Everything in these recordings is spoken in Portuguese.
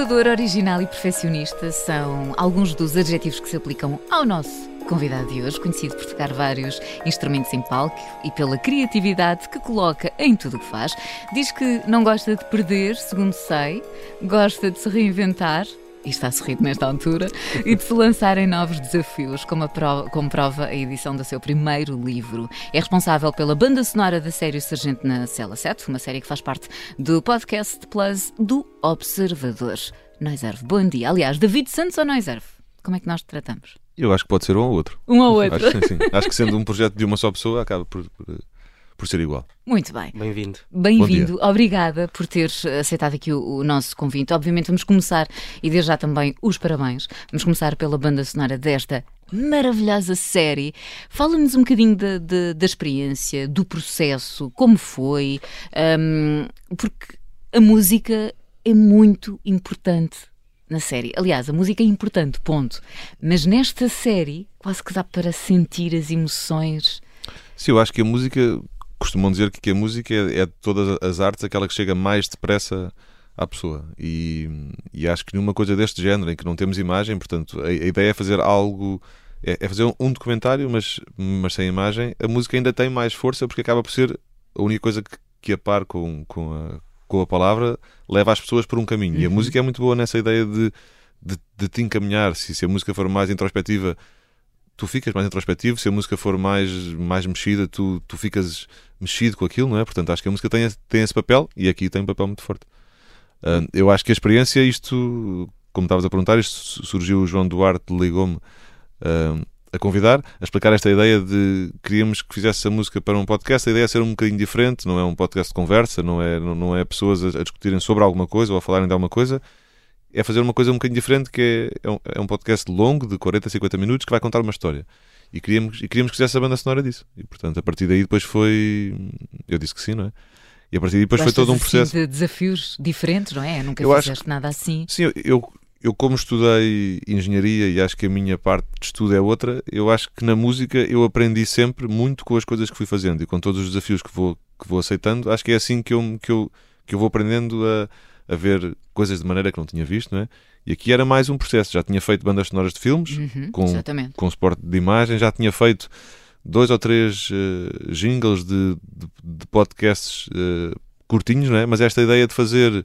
Inovador, original e perfeccionista são alguns dos adjetivos que se aplicam ao nosso convidado de hoje, conhecido por tocar vários instrumentos em palco e pela criatividade que coloca em tudo o que faz. Diz que não gosta de perder, segundo sei, gosta de se reinventar e está sorrindo nesta altura, e de se lançar em novos desafios, como, prova, como prova a edição do seu primeiro livro. É responsável pela banda sonora da série Sargento na Cela 7, uma série que faz parte do podcast Plus do Observador. Noiserve, bom dia. Aliás, David Santos ou Noiserve? Como é que nós te tratamos? Eu acho que pode ser um ou outro. Um ou outro. Acho, sim, sim. acho que sendo um projeto de uma só pessoa, acaba por, por, por ser igual. Muito bem. Bem-vindo. Bem-vindo. Obrigada por teres aceitado aqui o, o, nosso convite. Obviamente, vamos começar, e desde já também os parabéns, vamos começar pela banda sonora desta maravilhosa série. Fala-nos um bocadinho da, da, da, experiência, do processo, como foi, um, porque a música é muito importante na série. Aliás, a música é importante, ponto. Mas nesta série, quase que dá para sentir as emoções. Sim, eu acho que a música, costumam dizer que a música é, é de todas as artes aquela que chega mais depressa à pessoa. E, e acho que numa coisa deste género, em que não temos imagem, portanto, a, a ideia é fazer algo. É, é fazer um documentário, mas, mas sem imagem. A música ainda tem mais força porque acaba por ser a única coisa que, que a par com, com a com a palavra, leva as pessoas por um caminho. E a uhum. música é muito boa nessa ideia de, de, de te encaminhar. Se, se a música for mais introspectiva, tu ficas mais introspectivo. Se a música for mais, mais mexida, tu, tu ficas mexido com aquilo, não é? Portanto, acho que a música tem, tem esse papel e aqui tem um papel muito forte. Uh, eu acho que a experiência, isto, como estavas a perguntar, isto surgiu, o João Duarte ligou-me uh, a convidar, a explicar esta ideia de queríamos que fizesse a música para um podcast. A ideia é ser um bocadinho diferente, não é um podcast de conversa, não é, não, não é pessoas a, a, discutirem sobre alguma coisa ou a falarem de alguma coisa. É fazer uma coisa um bocadinho diferente, que é, é, um, é um podcast longo, de 40, 50 minutos, que vai contar uma história. E queríamos, e queríamos que fizesse a banda sonora disso. E portanto, a partir daí, depois foi. Eu disse que sim, não é? E a partir daí, depois foi todo um assim processo. de desafios diferentes, não é? Nunca eu fizeste acho, nada assim. Sim, eu, eu eu como estudei engenharia e acho que a minha parte de estudo é outra, eu acho que na música eu aprendi sempre muito com as coisas que fui fazendo e com todos os desafios que vou, que vou aceitando. Acho que é assim que eu, que eu, que eu vou aprendendo a, a ver coisas de maneira que não tinha visto, não é? E aqui era mais um processo. Já tinha feito bandas sonoras de filmes uhum, com, com suporte de imagem, já tinha feito dois ou três uh, jingles de, de, de podcasts uh, curtinhos, não é? Mas esta ideia de fazer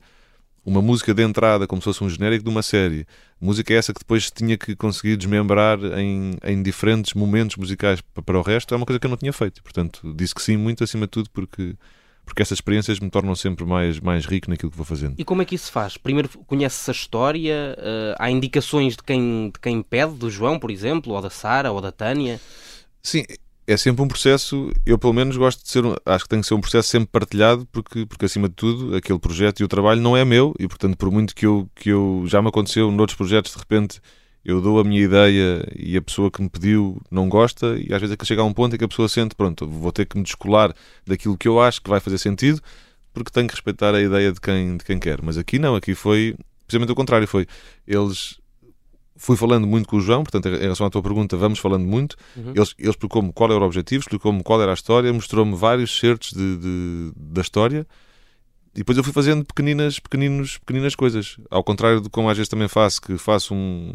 uma música de entrada, como se fosse um genérico de uma série. Música essa que depois tinha que conseguir desmembrar em, em diferentes momentos musicais para o resto, é uma coisa que eu não tinha feito. Portanto, disse que sim, muito acima de tudo, porque porque essas experiências me tornam sempre mais, mais rico naquilo que vou fazendo. E como é que isso se faz? Primeiro conheces a história, uh, há indicações de quem, de quem pede, do João, por exemplo, ou da Sara, ou da Tânia? Sim, é sempre um processo, eu pelo menos gosto de ser, acho que tem que ser um processo sempre partilhado, porque, porque acima de tudo, aquele projeto e o trabalho não é meu, e portanto, por muito que eu, que eu já me aconteceu noutros projetos, de repente eu dou a minha ideia e a pessoa que me pediu não gosta, e às vezes é que chega a um ponto em que a pessoa sente, pronto, vou ter que me descolar daquilo que eu acho que vai fazer sentido, porque tenho que respeitar a ideia de quem, de quem quer. Mas aqui não, aqui foi precisamente o contrário, foi eles fui falando muito com o João, portanto, em relação à tua pergunta, vamos falando muito. Uhum. Ele, ele explicou-me qual era o objetivo, explicou-me qual era a história, mostrou-me vários certos de, de, da história. E depois eu fui fazendo pequeninas, pequeninos, pequeninas coisas. Ao contrário de como às vezes também faço, que faço um,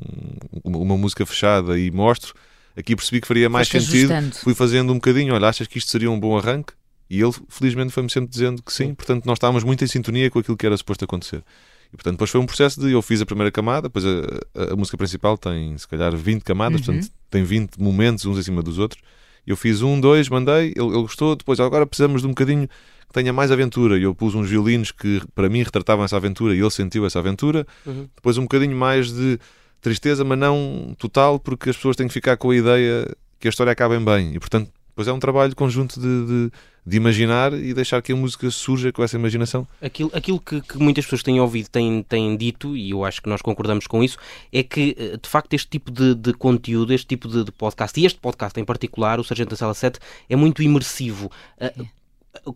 uma música fechada e mostro, aqui percebi que faria mais sentido. Ajustando. Fui fazendo um bocadinho, olha, achas que isto seria um bom arranque? E ele, felizmente, foi-me sempre dizendo que sim. sim. Portanto, nós estávamos muito em sintonia com aquilo que era suposto acontecer. E portanto, depois foi um processo de eu fiz a primeira camada, depois a, a, a música principal tem se calhar 20 camadas, uhum. portanto tem 20 momentos uns em cima dos outros. Eu fiz um, dois, mandei, ele, ele gostou, depois agora precisamos de um bocadinho que tenha mais aventura. E eu pus uns violinos que para mim retratavam essa aventura e ele sentiu essa aventura. Uhum. Depois um bocadinho mais de tristeza, mas não total, porque as pessoas têm que ficar com a ideia que a história acabem bem. E portanto, depois é um trabalho conjunto de, de de imaginar e deixar que a música surja com essa imaginação. Aquilo, aquilo que, que, muitas pessoas têm ouvido, têm, têm dito, e eu acho que nós concordamos com isso, é que, eh, de facto, este tipo de, de conteúdo, este tipo de, podcast, e este podcast em particular, o Sargento da Sala 7, é muito imersivo. Eh.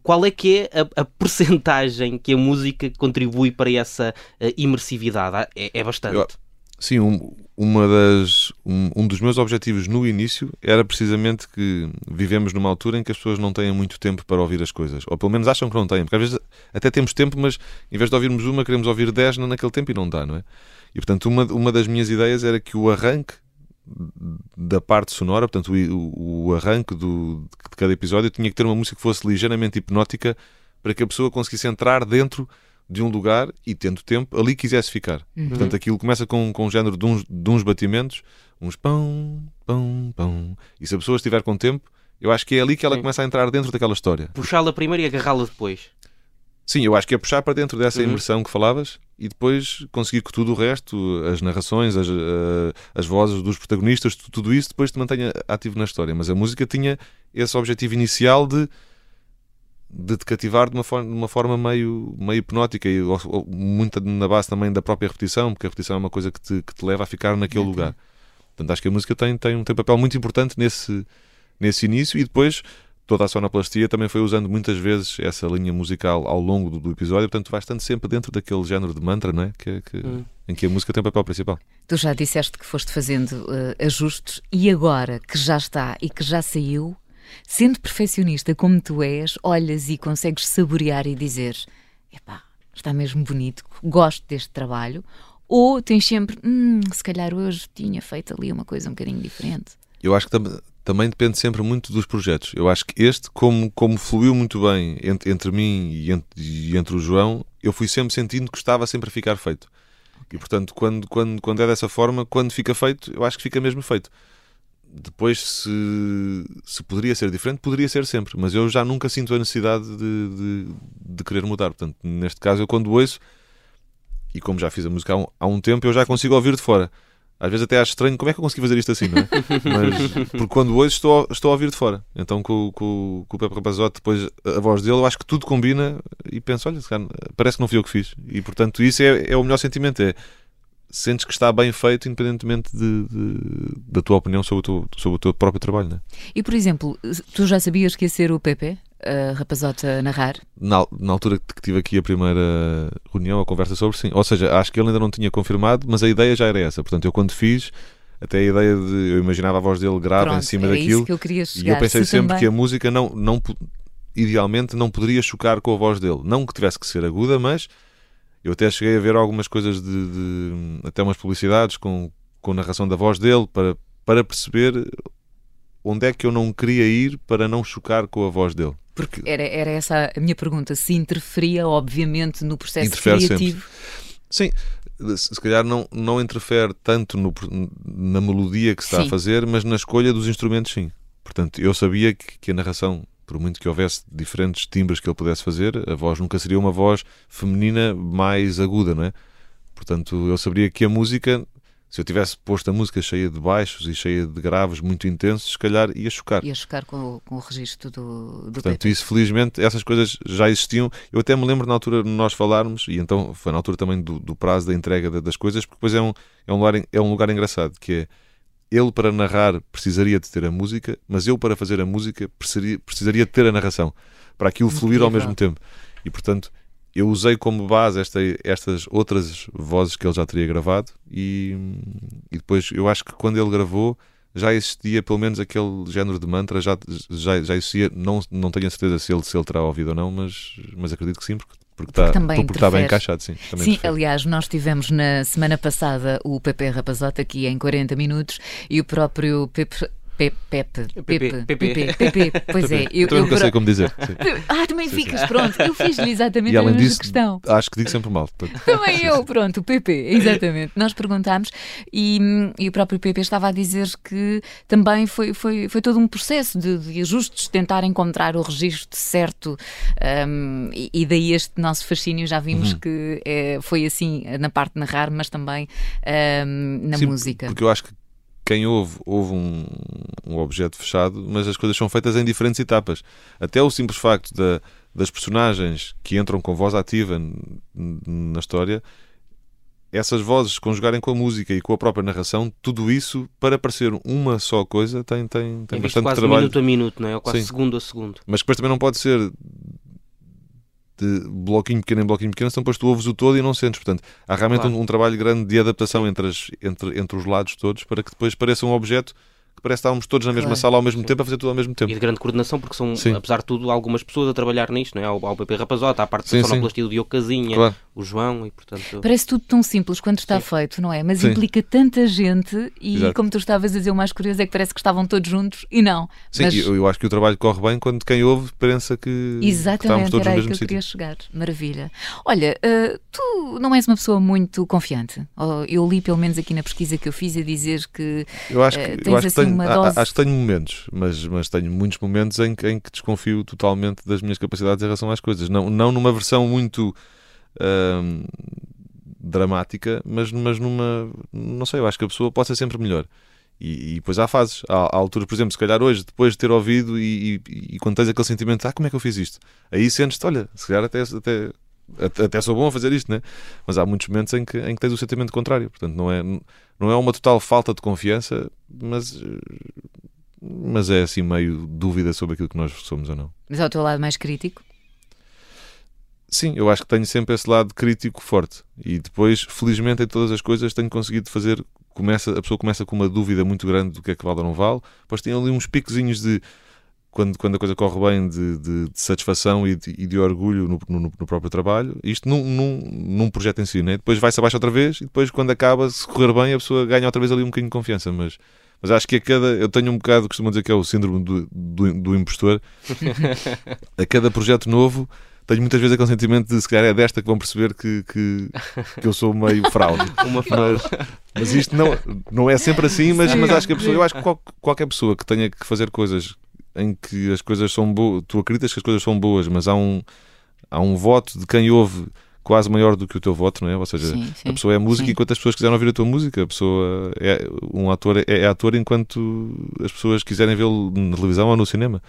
Qual é que é a, a percentagem que a música contribui para essa uh, imersividade? É, é bastante. Eu, sim, um, uma das, um, um, dos meus objetivos no início era precisamente que vivemos numa altura em que as pessoas não têm muito tempo para ouvir as coisas. Ou pelo menos acham que não têm. Porque às vezes até temos tempo, mas em vez de ouvirmos uma, queremos ouvir dez naquele tempo e não dá, não é? E portanto, uma, uma das minhas ideias era que o arranque da parte sonora, portanto, o, o arranque do, de cada episódio tinha que ter uma música que fosse ligeiramente hipnótica para que a pessoa conseguisse entrar dentro de um lugar e, tendo tempo, ali quisesse ficar. Uhum. Portanto, aquilo começa com, com um género de uns, de uns batimentos, uns pão, pão, pão. E se a pessoa estiver com tempo, eu acho que é ali que ela Sim. começa a entrar dentro daquela história. Puxá-la primeiro e agarrá-la depois. Sim, eu acho que é puxar para dentro dessa uhum. imersão que falavas e depois conseguir que tudo o resto, as narrações, as, uh, as vozes dos protagonistas, tudo isso depois te mantenha ativo na história. Mas a música tinha esse objetivo inicial de de te cativar de uma forma, de uma forma meio, meio hipnótica e muito na base também da própria repetição, porque a repetição é uma coisa que te, que te leva a ficar naquele lugar. Portanto, acho que a música tem, tem, tem um papel muito importante nesse, nesse início e depois toda a sonoplastia também foi usando muitas vezes essa linha musical ao longo do, do episódio, portanto vai estando sempre dentro daquele género de mantra, não é? Que, que hum. em que a música tem o papel principal. Tu já disseste que foste fazendo uh, ajustes e agora que já está e que já saiu, Sendo perfeccionista como tu és, olhas e consegues saborear e dizer: epá, está mesmo bonito, gosto deste trabalho, ou tens sempre, hum, se calhar hoje tinha feito ali uma coisa um bocadinho diferente? Eu acho que tam também depende sempre muito dos projetos. Eu acho que este, como, como fluiu muito bem entre, entre mim e entre, e entre, o João, eu fui sempre sentindo que estava sempre a ficar feito. E portanto, quando, quando, quando é dessa forma, quando fica feito, eu acho que fica mesmo feito depois, se, se poderia ser diferente, poderia ser sempre, mas eu já nunca sinto a necessidade de, de, de querer mudar. Portanto, neste caso, eu quando ouço, e como já fiz a música há um, há um tempo, eu já consigo ouvir de fora. Às vezes até acho estranho como é que eu consegui fazer isto assim, não é? Mas porque quando ouço estou, estou a ouvir de fora. Então com, com, com o Pepe Rapazote, depois a voz dele, eu acho que tudo combina e penso, olha, parece que não fui eu que fiz. E portanto isso é, é o melhor sentimento, é sentes que está bem feito, independentemente de, de, da tua opinião sobre o teu, sobre o teu próprio trabalho. Né? E, por exemplo, tu já sabias que ia ser o PP, a rapazota a narrar? Na, na altura que tive aqui a primeira reunião, a conversa sobre, sim. Ou seja, acho que ele ainda não tinha confirmado, mas a ideia já era essa. Portanto, eu quando fiz, até a ideia de. Eu imaginava a voz dele grave Pronto, em cima é daquilo. Eu. E eu pensei Se sempre também... que a música não, não. Idealmente não poderia chocar com a voz dele. Não que tivesse que ser aguda, mas eu até cheguei a ver algumas coisas de, de até umas publicidades com, com narração da voz dele para, para perceber onde é que eu não queria ir para não chocar com a voz dele. Porque era, era essa a minha pergunta, se interferia obviamente no processo criativo. Sempre. Sim, se calhar não, não interfere tanto no, na melodia que se está sim. a fazer, mas na escolha dos instrumentos sim. Portanto, eu sabia que, que a narração por muito que houvesse diferentes timbres que ele pudesse fazer, a voz nunca seria uma voz feminina mais aguda, não é? Portanto, eu saberia que a música, se eu tivesse posto a música cheia de baixos e cheia de graves muito intensos, se calhar ia chocar. Ia chocar com, com o registro do, do Portanto, Pepe. isso felizmente, essas coisas já existiam. Eu até me lembro na altura de nós falarmos, e então foi na altura também do, do prazo da entrega das coisas, porque depois é um, é um, lugar, é um lugar engraçado, que é ele para narrar precisaria de ter a música, mas eu para fazer a música precisaria, precisaria de ter a narração, para aquilo fluir ao mesmo tempo. E portanto, eu usei como base esta, estas outras vozes que ele já teria gravado e, e depois eu acho que quando ele gravou já existia pelo menos aquele género de mantra, já, já, já existia, não, não tenho a certeza se ele, se ele terá ouvido ou não, mas, mas acredito que sim, porque porque está, porque está bem encaixado, sim. sim, aliás, nós tivemos na semana passada o Pepe Rapazota aqui em 40 minutos e o próprio Pepe Pepe, Pepe, Pepe, Pepe, Pepe, pois é. Eu, eu nunca sei como dizer. Ah, também ficas, pronto. Eu fiz-lhe exatamente a mesma disso, questão. Acho que digo sempre mal. Também eu, pronto, o Pepe, exatamente. Nós perguntámos e, e, o próprio Pepe estava a dizer que também foi, foi, foi todo um processo de, de ajustes, tentar encontrar o registro certo um, e, e, daí este nosso fascínio. Já vimos uhum. que é, foi assim na parte de narrar, mas também um, na Sim, música. Porque eu acho que quem ouve, ouve um, um, objeto fechado, mas as coisas são feitas em diferentes etapas. Até o simples facto da, das personagens que entram com voz ativa na história, essas vozes conjugarem com a música e com a própria narração, tudo isso, para parecer uma só coisa, tem, tem, tem é bastante quase trabalho. minuto a minuto, não é? Ou quase Sim. segundo a segundo. Mas depois também não pode ser de bloquinho pequeno em bloquinho pequeno, senão depois tu ouves o todo e não sentes. Portanto, há realmente Claro. um, um trabalho grande de adaptação entre, as- entre, entre os lados todos para que depois pareça um objeto parece que estávamos todos na mesma Claro. sala ao mesmo tempo a fazer tudo ao mesmo E tempo. de grande coordenação, porque são, Sim. apesar de tudo, algumas pessoas a trabalhar nisto, não é? Há o, PP Rapazota, há a parte Sim, da sim. sonoplastia do Diogo Casinha, Claro. o João, e portanto. Parece tudo tão simples quando está Sim. feito, não é? Mas Sim. implica tanta gente e, Exato. como tu estavas a dizer, o mais curioso é que parece que estavam todos juntos e não. Sim, Mas- eu, eu acho que o trabalho corre bem quando quem ouve pensa que, que estamos Exatamente, todos era no aí que mesmo eu sítio. queria chegar. Maravilha. Olha, eh, tu não és uma pessoa muito confiante. Ou Eu li, pelo menos aqui na pesquisa que eu fiz, a dizer que Eu acho que, eu tens acho que assim tenho, uma dose- acho que tenho momentos, mas, mas tenho muitos momentos em, que- em que desconfio totalmente das minhas capacidades em relação às coisas. Não, não numa versão muito ahm, dramática, mas, mas numa. Não sei, eu acho que a pessoa pode ser sempre melhor. E, e depois há fases. Há, há alturas, por exemplo, se calhar hoje, depois de ter ouvido e, e, e quando tens aquele sentimento, ah, como é que eu fiz isto? Aí sentes-te, olha, se calhar até, até, até, sou bom a fazer isto, né? Mas há muitos momentos em que, em que tens o sentimento contrário. Portanto, não é, não é uma total falta de confiança, mas, mas é assim meio dúvida sobre aquilo que nós somos ou não. mas ao teu lado mais crítico. Sim, eu acho que tenho sempre esse lado crítico forte. E depois, felizmente, em todas as coisas tenho conseguido fazer. Começa, a pessoa começa com uma dúvida muito grande do que é que vale ou não vale. Depois tem ali uns picozinhos de. Quando, quando a coisa corre bem, de, de- de satisfação e de, e de orgulho no, no- no próprio trabalho. Isto num, num, num projeto em si, né? Depois vai-se abaixo outra vez e depois, quando acaba, se correr bem, a pessoa ganha outra vez ali um bocadinho de confiança. Mas, mas acho que a cada. Eu tenho um bocado, costumo dizer que é o síndrome do, do, do impostor. a cada projeto novo tenho muitas vezes aquele sentimento de se calhar é desta que vão perceber que, que, que eu sou meio fraude. Uma frase. Mas, mas isto não, não é sempre assim, mas, mas acho que a pessoa, eu acho que qual- qualquer pessoa que tenha que fazer coisas em que as coisas são boas, tu acreditas que as coisas são boas, mas há um, há um voto de quem ouve quase maior do que o teu voto, não é? Ou seja, Sim, sim. a pessoa é música Sim. enquanto as pessoas quiserem ouvir a tua música. A pessoa é um ator é, é ator enquanto as pessoas quiserem vê-lo na televisão ou no cinema.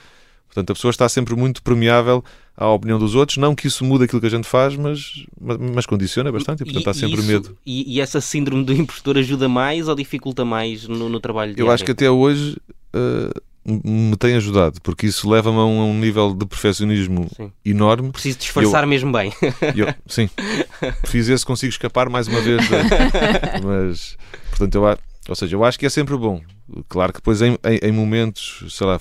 Portanto, a pessoa está sempre muito permeável à opinião dos outros. Não que isso mude aquilo que a gente faz, mas, mas, mas condiciona bastante e, portanto, há sempre isso- medo. E, e essa síndrome do impostor ajuda mais ou dificulta mais no, no trabalho Eu acho que até hoje uh, me tem ajudado, porque isso leva-me a um, nível de perfeccionismo Sim. enorme. Preciso disfarçar mesmo bem. Eu, sim, fiz esse, consigo escapar mais uma vez. da- mas, portanto, eu, ou seja, eu acho que é sempre bom. Claro que depois, em, em, em momentos, sei lá,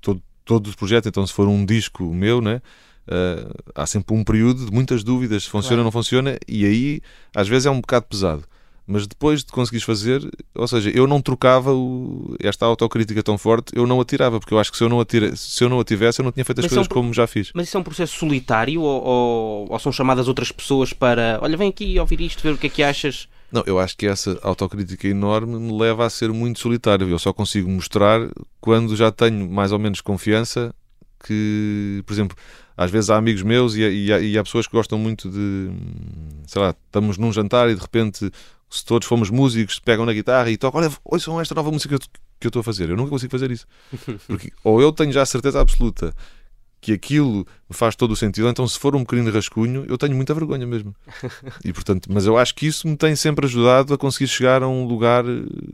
todo, todos os projetos, então, se for um disco meu, né? uh, há sempre um período de muitas dúvidas se funciona Claro. ou não funciona, e aí às vezes é um bocado pesado. Mas depois de conseguires fazer, ou seja, eu não trocava o- esta autocrítica tão forte, eu não a tirava, porque eu acho que se eu não a, tira, se eu não a tivesse, eu não tinha feito as Mas coisas são- como já fiz. Mas isso é um processo solitário ou, ou- ou são chamadas outras pessoas para olha, vem aqui ouvir isto, ver o que é que achas? Não, eu acho que essa autocrítica enorme me leva a ser muito solitário. Eu só consigo mostrar quando já tenho mais ou menos confiança que, por exemplo, às vezes há amigos meus e, e e há pessoas que gostam muito de, sei lá, estamos num jantar e de repente, se todos fomos músicos, pegam na guitarra e tocam, olha, ouçam esta nova música que eu- estou a fazer. Eu nunca consigo fazer isso. Porque ou eu tenho já a certeza absoluta que aquilo me faz todo o sentido, então se for um pequenino rascunho, eu tenho muita vergonha mesmo. E portanto, mas eu acho que isso me tem sempre ajudado a conseguir chegar a um lugar,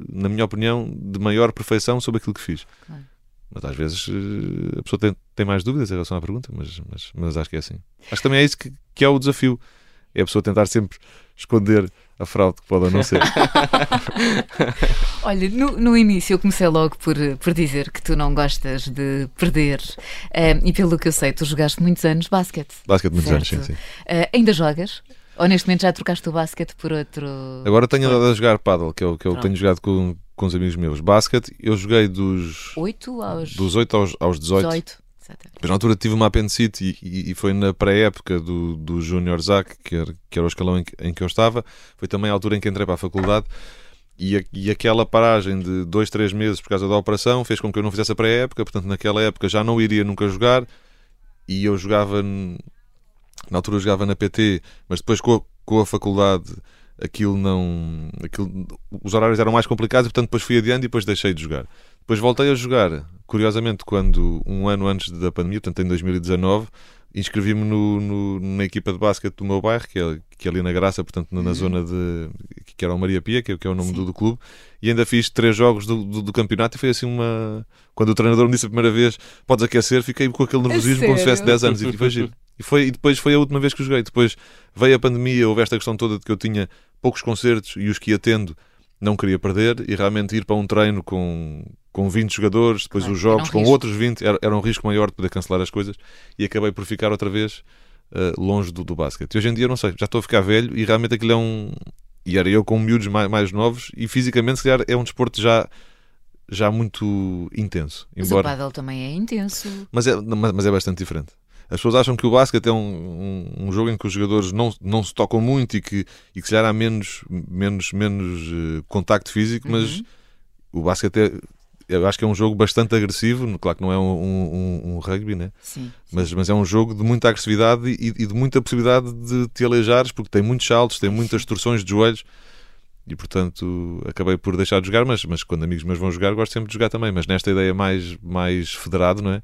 na minha opinião, de maior perfeição sobre aquilo que fiz. Claro. Mas às vezes eh, a pessoa tem, tem mais dúvidas em relação à pergunta, mas, mas, mas acho que é assim. Acho que também é isso que, que é o desafio. É a pessoa tentar sempre esconder a fraude que pode não ser. Olha, no, no início eu comecei logo por, por dizer que tu não gostas de perder. Eh, e pelo que eu sei, tu jogaste muitos anos basquete. Basicamente muitos anos, sim, Certo. sim. Eh, ainda jogas? Ou neste momento já trocaste o basquete por outro. Agora tenho andado a jogar paddle, que é o que eu Pronto. tenho jogado com, com os amigos meus. Basket, eu joguei dos, 8 aos dos 8 aos, aos 18. 18. Exatamente. Na altura tive uma apendicite e, e- foi na pré-época do, do Júnior Zac, que era, que era o escalão em que, em que eu estava. Foi também a altura em que entrei para a faculdade. E, a- e aquela paragem de dois, três meses por causa da operação fez com que eu não fizesse a pré-época. Portanto, naquela época já não iria nunca jogar. E eu jogava, na altura jogava na PT, mas depois com a, com a faculdade aquilo não. Aquilo, os horários eram mais complicados, portanto depois fui adiante e depois deixei de jogar. Depois voltei a jogar, curiosamente, quando um ano antes da pandemia, portanto em 2019, inscrevi-me no, no, na equipa de basquete do meu bairro, que é, que é ali na Graça, portanto na, uhum. zona de. que era o Maria Pia, que é, que é o nome do, do, clube, e ainda fiz três jogos do, do, do, campeonato e foi assim uma. Quando o treinador me disse a primeira vez, podes aquecer, fiquei com aquele nervosismo como se tivesse 10 anos e foi giro. E, foi, e depois foi a última vez que joguei. Depois veio a pandemia, houve esta questão toda de que eu tinha poucos concertos e os que ia tendo não queria perder e realmente ir para um treino com, com 20 jogadores, depois claro, os jogos um com risco. outros 20, era, era um risco maior de poder cancelar as coisas e acabei por ficar outra vez uh, longe do, do basquete. E hoje em dia, não sei, já estou a ficar velho e realmente aquilo é um. E era eu com miúdos mais, mais novos e fisicamente, se calhar, é um desporto já já muito intenso. Mas embora... o paddle também é intenso. Mas é, mas, mas é bastante diferente. As pessoas acham que o basquete é um, um, um, jogo em que os jogadores não, não se tocam muito e que, e que se calhar há menos, menos, menos uh, contacto físico, uhum. mas o basquete é, eu acho que é um jogo bastante agressivo, claro que não é um, um, um rugby, né? Sim, sim. Mas, mas é um jogo de muita agressividade e, e, de muita possibilidade de te aleijares, porque tem muitos saltos, tem muitas torções de joelhos e portanto acabei por deixar de jogar, mas, mas quando amigos meus vão jogar, gosto sempre de jogar também. Mas nesta ideia mais, mais federado, não é?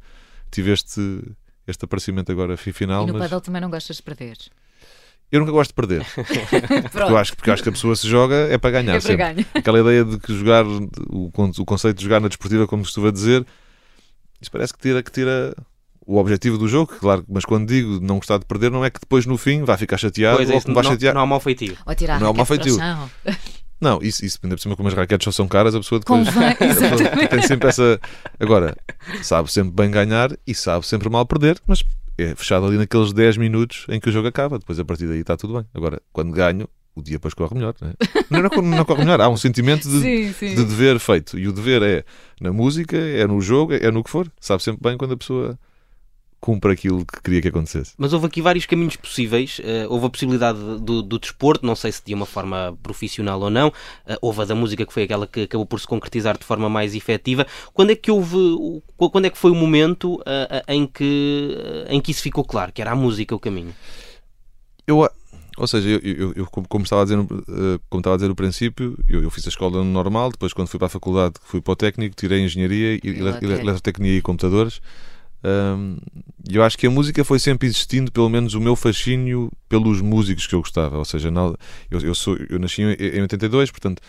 Tive este este aparecimento agora final. E no mas... paddle também não gostas de perder? Eu nunca gosto de perder. porque, eu acho, porque eu acho que a pessoa se joga é para ganhar. É para ganhar. Aquela ideia de que jogar, o, o conceito de jogar na desportiva, como costuma dizer, isso parece que tira, que tira o objetivo do jogo, claro, mas quando digo não gostar de perder, não é que depois no fim vai ficar chateado pois é, ou que vai não, chatear. Não há mau feitio. Ou tirar não há mau feitio. Não, isso, isso ainda por cima, como as raquetes só são caras, a pessoa depois Convém, pessoa tem sempre essa. Agora, sabe sempre bem ganhar e sabe sempre mal perder, mas é fechado ali naqueles 10 minutos em que o jogo acaba. Depois, a partir daí, está tudo bem. Agora, quando ganho, o dia depois corre melhor. Não, é? não, não, não corre melhor. Há um sentimento de, sim, sim. de dever feito. E o dever é na música, é no jogo, é no que for. Sabe sempre bem quando a pessoa cumpre aquilo que queria que acontecesse. Mas houve aqui vários caminhos possíveis. Uh, houve a possibilidade do, do, desporto, não sei se de uma forma profissional ou não. Uh, houve a da música, que foi aquela que acabou por se concretizar de forma mais efetiva. Quando é que houve, quando é que foi o momento uh, em, que, em que isso ficou claro, que era a música o caminho? Eu, ou seja, eu, eu, eu como, estava a dizer, como estava a dizer no princípio, eu, eu, fiz a escola normal, depois quando fui para a faculdade, fui para o técnico, tirei engenharia, e, eletrotecnia e computadores. Um, eu acho que a música foi sempre existindo, pelo menos o meu fascínio pelos músicos que eu gostava. Ou seja, eu, eu, sou, eu nasci em 82, portanto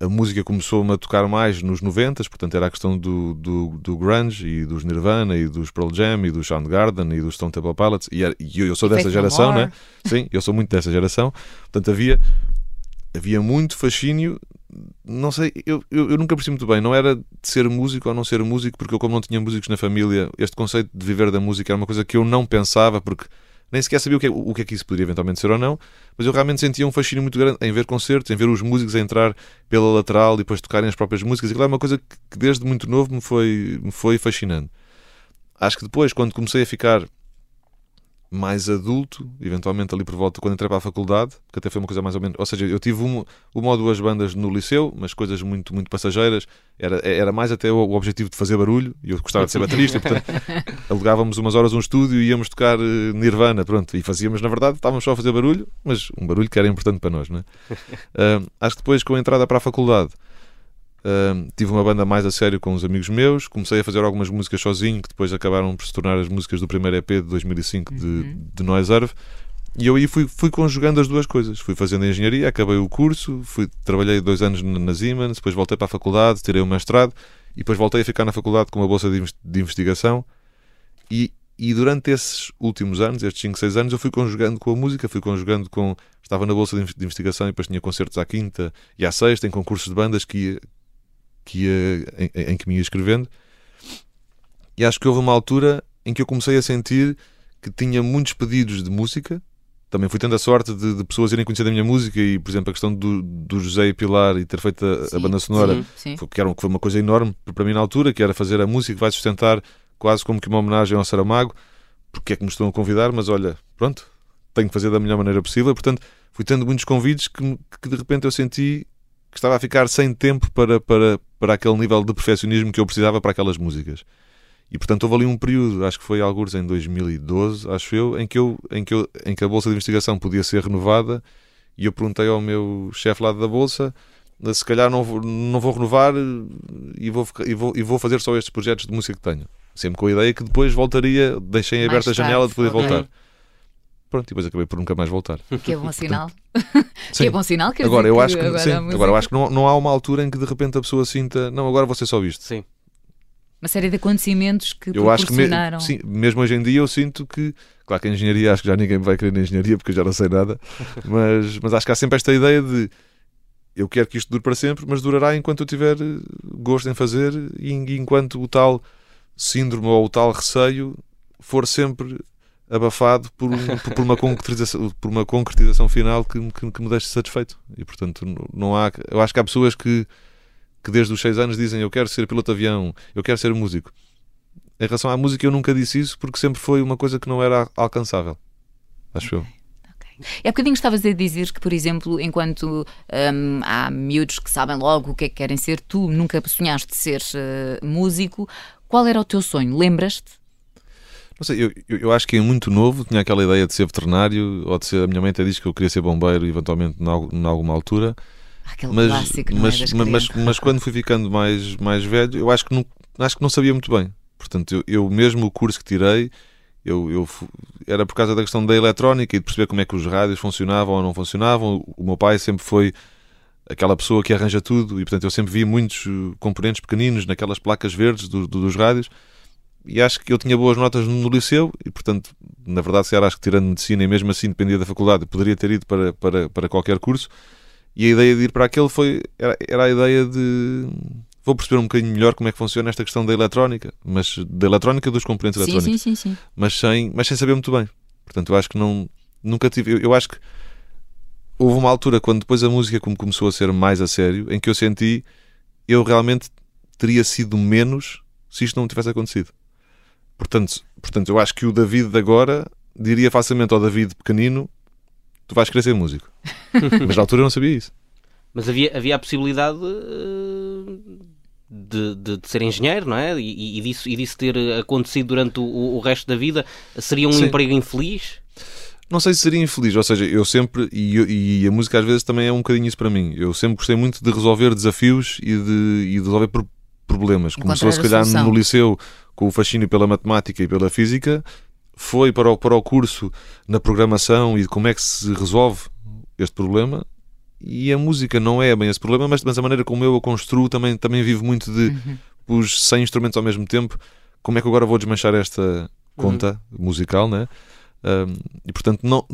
a música começou-me a tocar mais nos 90, portanto era a questão do, do, do, grunge e dos Nirvana e dos Pearl Jam e do Soundgarden e dos Stone Temple Pilots e, e eu, eu sou dessa geração, né? Sim, eu sou muito dessa geração. Portanto havia havia muito fascínio não sei, eu, eu, eu, nunca percebi muito bem, não era de ser músico ou não ser músico, porque eu, como não tinha músicos na família, este conceito de viver da música era uma coisa que eu não pensava, porque nem sequer sabia o que, é, o que é que isso poderia eventualmente ser ou não, mas eu realmente sentia um fascínio muito grande em ver concertos, em ver os músicos entrar pela lateral e depois tocarem as próprias músicas, claro, é uma coisa que desde muito novo me foi, me foi fascinando. Acho que depois, quando comecei a ficar mais adulto, eventualmente ali por volta quando entrei para a faculdade, que até foi uma coisa mais ou menos. Ou seja, eu tive uma, uma ou duas bandas no liceu, mas coisas muito, muito passageiras. Era, era mais até o, o objetivo de fazer barulho, e eu gostava de ser baterista, portanto, alugávamos umas horas um estúdio e íamos tocar eh, Nirvana, pronto, e fazíamos, na verdade, estávamos só a fazer barulho, mas um barulho que era importante para nós, não é? Uh, acho que depois, com a entrada para a faculdade, Uh, tive uma banda mais a sério com uns amigos meus, comecei a fazer algumas músicas sozinho, que depois acabaram por se tornar as músicas do primeiro EP de 2005 de, uhum. de. E eu aí fui, fui conjugando as duas coisas. Fui fazendo engenharia, acabei o curso, fui, trabalhei dois anos na Siemens, depois voltei para a faculdade, tirei o mestrado e depois voltei a ficar na faculdade com uma bolsa de, de investigação. E, e durante esses últimos anos, estes 5, 6 anos, eu fui conjugando com a música, fui conjugando com. Estava na bolsa de investigação e depois tinha concertos à quinta e à sexta, em concursos de bandas que que ia, em, em, que me ia escrevendo. E acho que houve uma altura em que eu comecei a sentir que tinha muitos pedidos de música. Também fui tendo a sorte de, de pessoas irem conhecer a minha música e, por exemplo, a questão do, do José e Pilar e ter feito a, sim, a banda sonora, sim, sim. Foi, que, era, que foi uma coisa enorme para mim na altura, que era fazer a música que vai sustentar quase como que uma homenagem ao Saramago, porque é que me estão a convidar, mas olha, pronto, tenho que fazer da melhor maneira possível. Portanto, fui tendo muitos convites que, que de repente eu senti que estava a ficar sem tempo para, para, para aquele nível de perfeccionismo que eu precisava para aquelas músicas. E portanto houve ali um período, acho que foi alguns em 2012, acho eu, em que, eu, em, que eu, em que a bolsa de investigação podia ser renovada E eu perguntei ao meu chefe lá da Bolsa se calhar não vou, não vou renovar e vou, e, vou, e vou fazer só estes projetos de música que tenho. Sempre com a ideia que depois voltaria, deixei aberta a janela de poder voltar. Pronto, e depois acabei por nunca mais voltar. Que é bom sinal. que é bom sinal, quer agora, eu acho que, agora, sim, agora eu acho que não, não há uma altura em que de repente a pessoa sinta, não, agora vou ser só isto. Sim. Uma série de acontecimentos que eu acho que me, sim, mesmo hoje em dia eu sinto que, claro que a engenharia, acho que já ninguém vai querer na engenharia porque eu já não sei nada, mas, mas acho que há sempre esta ideia de eu quero que isto dure para sempre, mas durará enquanto eu tiver gosto em fazer e enquanto o tal síndrome ou o tal receio for sempre abafado por, por, uma, concretização, por uma concretização final que, que, que, me deixe satisfeito. E portanto, não há. Eu acho que há pessoas que, que desde os 6 anos dizem eu quero ser piloto de avião, eu quero ser músico. Em relação à música, eu nunca disse isso porque sempre foi uma coisa que não era alcançável. Acho eu. É bocadinho estavas a dizer que, por exemplo, enquanto hum, há miúdos que sabem logo o que é que querem ser, tu nunca sonhaste ser uh, músico. Qual era o teu sonho? Lembras-te? Não sei, eu, eu, acho que é muito novo tinha aquela ideia de ser veterinário ou de ser. A minha mãe até diz que eu queria ser bombeiro eventualmente em alguma altura. Aquele mas, clássico, mas, é mas, mas, mas, quando fui ficando mais, mais velho, eu acho que não, acho que não sabia muito bem. Portanto, eu, eu mesmo o curso que tirei, eu, eu, era por causa da questão da eletrónica e de perceber como é que os rádios funcionavam ou não funcionavam. O meu pai sempre foi aquela pessoa que arranja tudo e, portanto, eu sempre vi muitos uh, componentes pequeninos naquelas placas verdes do, do, dos rádios e acho que eu tinha boas notas no liceu e, portanto, na verdade, se era acho que tirando medicina e mesmo assim dependia da faculdade, poderia ter ido para, para, para qualquer curso. E a ideia de ir para aquele foi era, era a ideia de vou perceber um bocadinho melhor como é que funciona esta questão da eletrónica, mas da eletrónica dos componentes sim, eletrónicos. Sim, sim, sim. Mas sem, mas sem saber muito bem. Portanto, eu acho que não nunca tive, eu, eu acho que houve uma altura quando depois a música como começou a ser mais a sério, em que eu senti eu realmente teria sido menos se isto não tivesse acontecido. Portanto, portanto, eu acho que o David de agora diria facilmente ao David pequenino: tu vais querer ser músico. Mas na altura eu não sabia isso. Mas havia, havia a possibilidade uh, de, de, de, ser engenheiro, não é? E, e, disso, e disso ter acontecido durante o, o resto da vida. Seria um Sim. emprego infeliz? Não sei se seria infeliz, ou seja, eu sempre, e, e, a música às vezes também é um bocadinho isso para mim. Eu sempre gostei muito de resolver desafios e de, e de resolver problemas. Começou se calhar no liceu com o fascínio pela matemática e pela física, foi para o, para o curso na programação e como é que se resolve este problema. E a música não é bem esse problema, mas, mas a maneira como eu a construo também, também vivo muito de uhum. os 100 instrumentos ao mesmo tempo. Como é que agora vou desmanchar esta conta uhum. musical, né? Um, e portanto, não,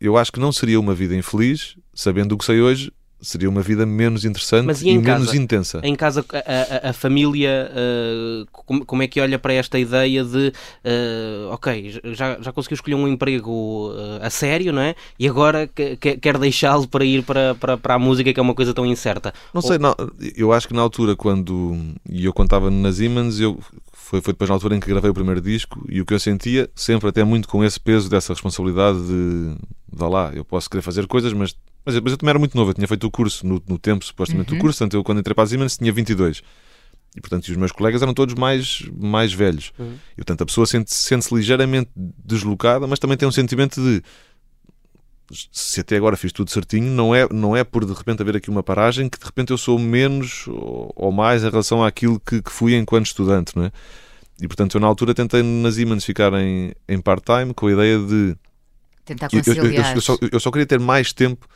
eu acho que não seria uma vida infeliz, sabendo o que sei hoje, seria uma vida menos interessante Mas e, e menos intensa. Em casa, a, a, a família, uh, como, como, é que olha para esta ideia de, uh, ok, já, já conseguiu escolher um emprego uh, a sério, não é? E agora que, que, quer deixá-lo para ir para, para, para a música, que é uma coisa tão incerta. Não sei, não, eu acho que na altura, quando e eu contava nas Siemens, eu foi, foi depois na altura em que gravei o primeiro disco e o que eu sentia, sempre até muito com esse peso dessa responsabilidade de vá lá, eu posso querer fazer coisas, mas mas, mas eu também era muito novo, eu tinha feito o curso no, no tempo, supostamente, uhum. do curso, portanto, eu quando entrei para a Siemens tinha 22. E, portanto, os meus colegas eram todos mais, mais velhos. Uhum. E, portanto, a pessoa sente-se sente ligeiramente deslocada, mas também tem um sentimento de se até agora fiz tudo certinho, não é, não é por de repente haver aqui uma paragem que de repente eu sou menos ou, mais em relação àquilo que, que, fui enquanto estudante, não é? E portanto eu na altura tentei nas Siemens ficar em, em part-time com a ideia de tentar conciliar. Eu, eu, eu, só, eu, só, queria ter mais tempo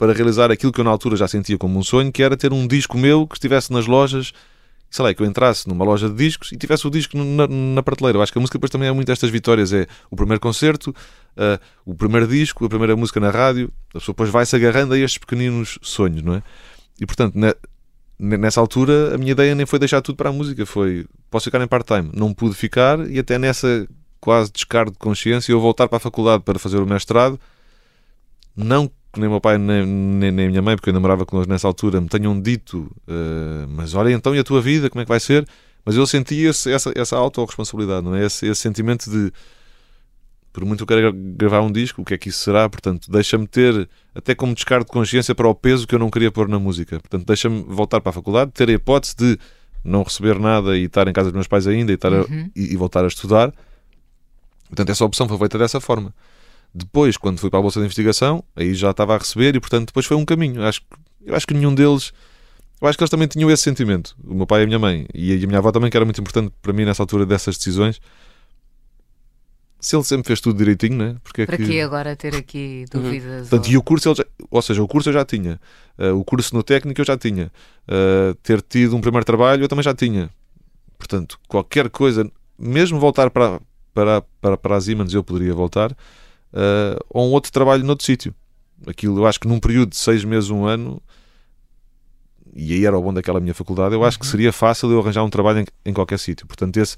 para realizar aquilo que eu na altura já sentia como um sonho, que era ter um disco meu que estivesse nas lojas, sei lá, que eu entrasse numa loja de discos e tivesse o disco na, na prateleira. Eu acho que a música depois também é muito estas vitórias, é o primeiro concerto, uh, o primeiro disco, a primeira música na rádio, a pessoa depois vai-se agarrando a estes pequeninos sonhos, não é? E portanto, na, nessa altura, a minha ideia nem foi deixar tudo para a música, foi posso ficar em part-time. Não pude ficar e até nessa quase descargo de consciência eu voltar para a faculdade para fazer o mestrado, não que nem meu pai nem, nem, nem minha mãe, porque eu namorava com eles nessa altura, me tenham dito, uh, mas olha então e a tua vida, como é que vai ser? Mas eu senti esse, essa, essa autorresponsabilidade, não é? Esse, esse sentimento de por muito eu quero gravar um disco, o que é que isso será? Portanto, deixa-me ter, até como descargo de consciência para o peso que eu não queria pôr na música. Portanto, deixa-me voltar para a faculdade, ter a hipótese de não receber nada e estar em casa dos meus pais ainda e, estar a, uhum. e, e voltar a estudar. Portanto, essa opção foi feita dessa forma. Depois, quando fui para a Bolsa de Investigação, aí já estava a receber e, portanto, depois foi um caminho. Acho, eu acho que nenhum deles. Eu acho que eles também tinham esse sentimento. O meu pai e a minha mãe. E a minha avó também, que era muito importante para mim nessa altura dessas decisões. Se ele sempre fez tudo direitinho, né? Porque é Para que... que agora ter aqui dúvidas? Portanto, ou- e o curso, já- ou seja, o curso eu já tinha, Uh, o curso no técnico eu já tinha, Uh, ter tido um primeiro trabalho eu também já tinha. Portanto, qualquer coisa, mesmo voltar para, para, para, para as Siemens eu poderia voltar, uh, ou um outro trabalho noutro sítio. Aquilo, eu acho que num período de seis meses, um ano, e aí era o bom daquela minha faculdade, eu acho que seria fácil eu arranjar um trabalho em, em qualquer sítio. Portanto, esse,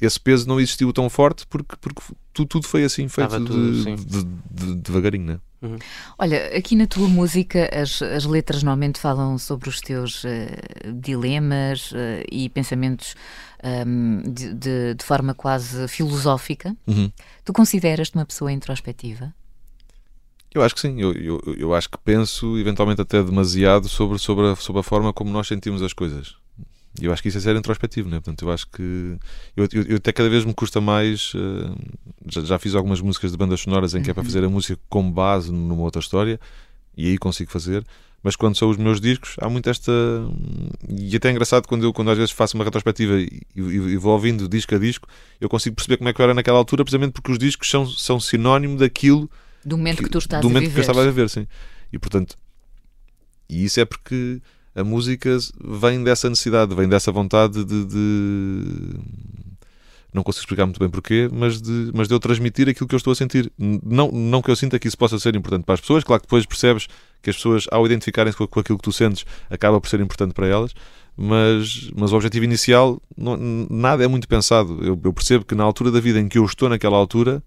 esse peso não existiu tão forte porque, porque tudo, tudo foi assim, feito Estava tudo, de- de- de- devagarinho, né? Olha, aqui na tua música as, as letras normalmente falam sobre os teus eh, dilemas eh, e pensamentos ahm, de, de- de forma quase filosófica. Uhum. Tu consideras-te uma pessoa introspectiva? Eu acho que sim, eu, eu, eu acho que penso eventualmente até demasiado sobre, sobre, a, sobre a forma como nós sentimos as coisas. E eu acho que isso é ser introspectivo, né? Portanto, eu acho que. Eu, eu, eu até cada vez me custa mais. eh, já, já fiz algumas músicas de bandas sonoras em que é para fazer a música com base numa outra história, e aí consigo fazer. Mas quando são os meus discos, há muito esta. E até é engraçado quando eu quando às vezes faço uma retrospectiva e, e- e vou ouvindo disco a disco, eu consigo perceber como é que eu era naquela altura, precisamente porque os discos são, são sinónimo daquilo Do momento que, tu estás do a momento viver. que eu estava a viver, sim. E portanto, e isso é porque a música vem dessa necessidade, vem dessa vontade de, de- não consigo explicar muito bem porquê, mas de, mas de eu transmitir aquilo que eu estou a sentir. Não, não que eu sinta que isso possa ser importante para as pessoas, claro que depois percebes que as pessoas, ao identificarem-se com, com aquilo que tu sentes, acaba por ser importante para elas. Mas, mas o objetivo inicial, não- nada é muito pensado. Eu, eu percebo que na altura da vida em que eu estou naquela altura,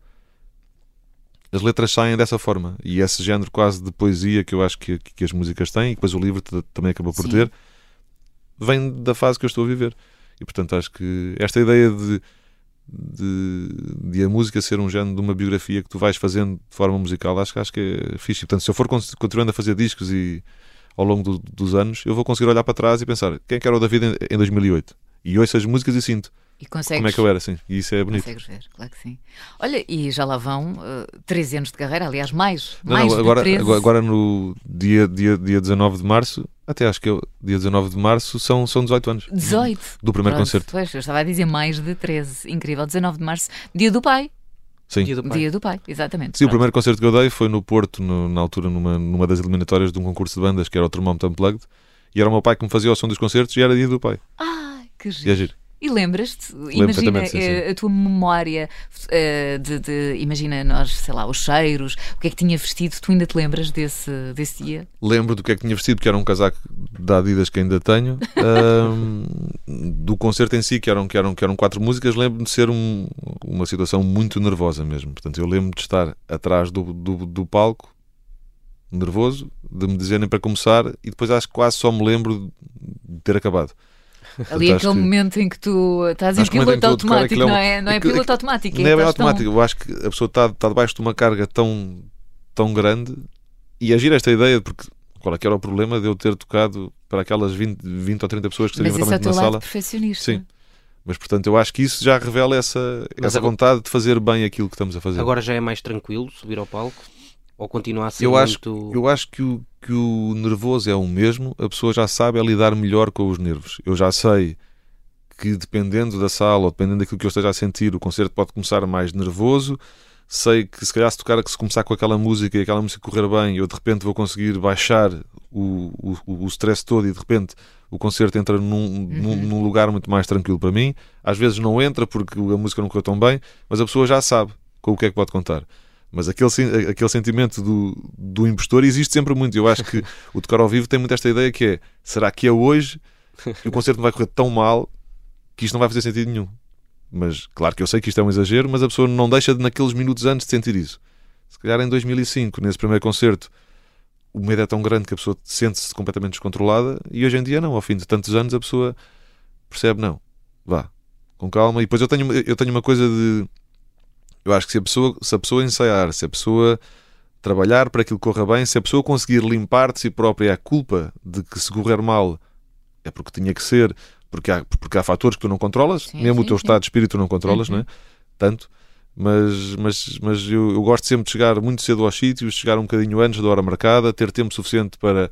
as letras saem dessa forma. E esse género quase de poesia que eu acho que, que as músicas têm, e depois o livro também acabou por Sim. ter, vem da fase que eu estou a viver. E portanto acho que esta ideia de, de, de a música ser um género de uma biografia que tu vais fazendo de forma musical, acho, que- acho que é fixe. E, portanto, se eu for con- continuando a fazer discos e ao longo do- dos anos, eu vou conseguir olhar para trás e pensar quem é que era o David em, em 2008. E ouço as músicas e sinto E consegues, como é que eu era, assim. E isso é bonito. consegues ver, claro que sim. Olha, e já lá vão eh, 13 anos de carreira, aliás, mais. Não, mais não, de agora, 13. agora, agora no dia, dia, dia 19 de março, até acho que eu, dia 19 de março, são, são 18 anos. 18. Do primeiro Pronto, concerto. Pois, eu estava a dizer mais de 13. Incrível. 19 de março, dia do pai. Sim. Dia do pai. Dia do pai, exatamente. Sim, o Pronto. primeiro concerto que eu dei foi no Porto, no- na altura, numa, numa das eliminatórias de um concurso de bandas que era o Termómetro Unplugged. E era o meu pai que me fazia o som dos concertos e era dia do pai. Ai, que E é giro. E lembras-te, imagina perfeitamente, sim, eh, a tua memória eh, de, de- imagina nós, sei lá, os cheiros, o que é que tinha vestido, tu ainda te lembras desse, desse dia? Lembro do que é que tinha vestido, que era um casaco da Adidas que ainda tenho. Ahm, do concerto em si, que eram, que eram, que eram quatro músicas, lembro-me de ser um- uma situação muito nervosa mesmo. Portanto, eu lembro de estar atrás do, do, do palco, nervoso, de me dizerem para começar, e depois acho que quase só me lembro de ter acabado. Ali acho aquele que- momento em que tu estás em Acho piloto tocar automático, é não é? Não é piloto automático, Não é bem estás tão- automático. Eu acho que a pessoa está, está debaixo de uma carga tão, tão grande e agir esta ideia, porque qual é que era o problema de eu ter tocado para aquelas 20, 20 ou 30 pessoas que estariam esse é na lado sala. perfeccionista. Sim. Mas portanto, eu acho que isso já revela essa, Mas essa agora- vontade de fazer bem aquilo que estamos a fazer. Agora já é mais tranquilo subir ao palco? Ou continua a ser eu acho, muito... eu acho que, o, que o nervoso é o mesmo, a pessoa já sabe é lidar melhor com os nervos. Eu já sei que dependendo da sala ou dependendo daquilo que eu esteja a sentir, o concerto pode começar mais nervoso. Sei que se calhar se tocar, que se começar com aquela música e aquela música correr bem, eu de repente vou conseguir baixar o, o, o stress todo e de repente o concerto entra num, num, num lugar muito mais tranquilo para mim. Às vezes não entra porque a música não correu tão bem, mas a pessoa já sabe com o que é que pode contar. Mas aquele, aquele sentimento do, do impostor existe sempre muito. Eu acho que o tocar ao vivo tem muito esta ideia que é: será que é hoje que o concerto não vai correr tão mal que isto não vai fazer sentido nenhum? Mas claro que eu sei que isto é um exagero, mas a pessoa não deixa de, naqueles minutos antes de sentir isso. Se calhar em 2005, nesse primeiro concerto, o medo é tão grande que a pessoa sente-se completamente descontrolada e hoje em dia não. Ao fim de tantos anos, a pessoa percebe: não, vá, com calma. E depois eu tenho, eu tenho uma coisa de. Eu acho que se a pessoa, se a pessoa ensaiar, se a pessoa trabalhar para que aquilo corra bem, se a pessoa conseguir limpar de si própria a culpa de que se correr mal é porque tinha que ser, porque há, porque há fatores que tu não controlas, Sim, mesmo o sim, teu sim. estado de espírito tu não controlas, Uhum. não é? Tanto. mas, mas, mas eu, eu, gosto sempre de chegar muito cedo aos sítios, chegar um bocadinho antes da hora marcada, ter tempo suficiente para.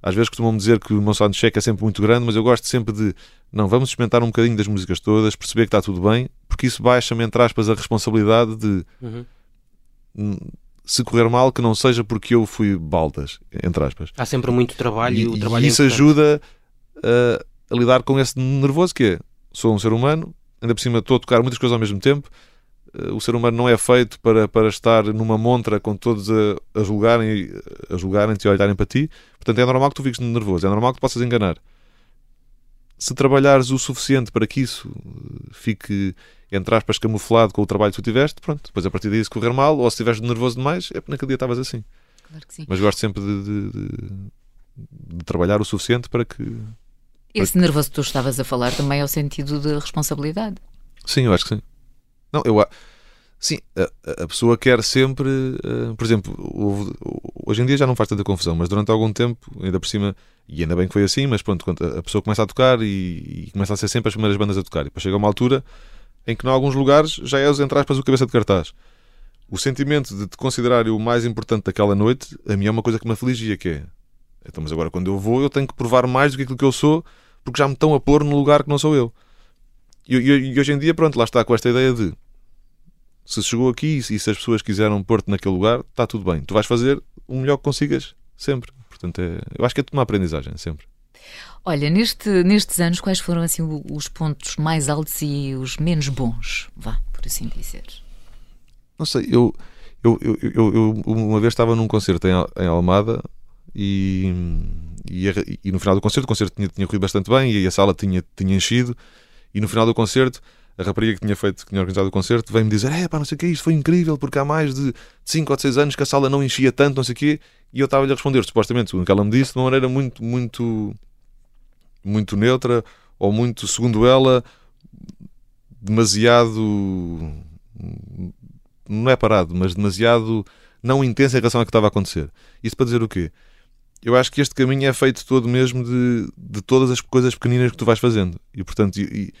Às vezes costumam dizer que o meu soundcheck é sempre muito grande, mas eu gosto sempre de. Não, vamos experimentar um bocadinho das músicas todas, perceber que está tudo bem, porque isso baixa-me, entre aspas, a responsabilidade de. Uhum. Se correr mal, que não seja porque eu fui baldas, entre aspas. Há sempre muito trabalho e, o trabalho e isso é ajuda a, a lidar com esse nervoso que é. Sou um ser humano, ainda por cima estou a tocar muitas coisas ao mesmo tempo eh, o ser humano não é feito para, para estar numa montra com todos a, a julgarem a julgarem-te e a olharem para ti. Portanto, é normal que tu fiques nervoso, é normal que tu possas enganar. Se trabalhares o suficiente para que isso eh, fique, entre aspas, camuflado com o trabalho que tu tiveste, pronto, depois a partir daí se correr mal, ou se estiveres nervoso demais, é porque naquele dia estavas assim. Claro que sim. Mas gosto sempre de, de, de, de trabalhar o suficiente para que. Esse para nervoso que tu estavas a falar também é o sentido de responsabilidade. Sim, eu acho que sim. Não, eu sim, a, a pessoa quer sempre, uh, por exemplo, hoje em dia já não faz tanta confusão, mas durante algum tempo, ainda por cima, e ainda bem que foi assim, mas pronto, a pessoa começa a tocar e, e começa a ser sempre as primeiras bandas a tocar, e depois chega uma altura em que, em alguns lugares, já é, entre aspas, o cabeça de cartaz. O sentimento de te considerar o mais importante daquela noite, a mim é uma coisa que me afligia, que é, então, mas agora quando eu vou, eu tenho que provar mais do que aquilo que eu sou, porque já me estão a pôr no lugar que não sou eu. E, e, e, hoje em dia, pronto, lá está com esta ideia de se chegou aqui e se as pessoas quiseram pôr-te naquele lugar, está tudo bem. Tu vais fazer o melhor que consigas sempre. Portanto, é, eu acho que é uma aprendizagem sempre. Olha, neste, nestes anos, quais foram assim os pontos mais altos e os menos bons? Vá, por assim dizer. Não sei, eu, eu, eu, eu, eu uma vez estava num concerto em, em Almada e, e, e, no final do concerto, o concerto tinha, tinha corrido bastante bem e a sala tinha, tinha enchido e no final do concerto, a rapariga que tinha feito, que tinha organizado o concerto, veio-me dizer: É pá, não sei o que, isto foi incrível, porque há mais de 5 ou 6 anos que a sala não enchia tanto, não sei o quê. E eu estava-lhe a responder, supostamente, segundo o que ela me disse, de uma maneira muito, muito, muito neutra, ou muito, segundo ela, demasiado. Não é parado, mas demasiado não intensa em relação ao que estava a acontecer. Isso para dizer o quê? eu acho que este caminho é feito todo mesmo de, de todas as coisas pequeninas que tu vais fazendo. E portanto, e,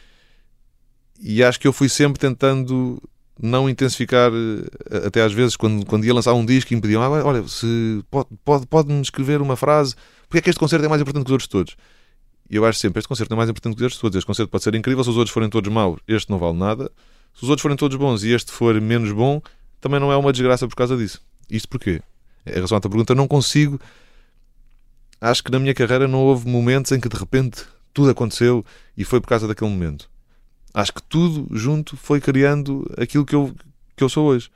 e acho que eu fui sempre tentando não intensificar, eh, até às vezes, quando, quando ia lançar um disco e me pediam: ah, olha, se pode, pode, pode-me escrever uma frase, porque é que este concerto é mais importante que os outros todos? E eu acho sempre: este concerto é mais importante que os outros todos. Este concerto pode ser incrível se os outros forem todos maus, este não vale nada. Se os outros forem todos bons e este for menos bom, também não é uma desgraça por causa disso. Isto porquê? Em relação à tua pergunta, não consigo acho que na minha carreira não houve momentos em que de repente tudo aconteceu e foi por causa daquele momento. Acho que tudo junto foi criando aquilo que eu, que eu sou hoje.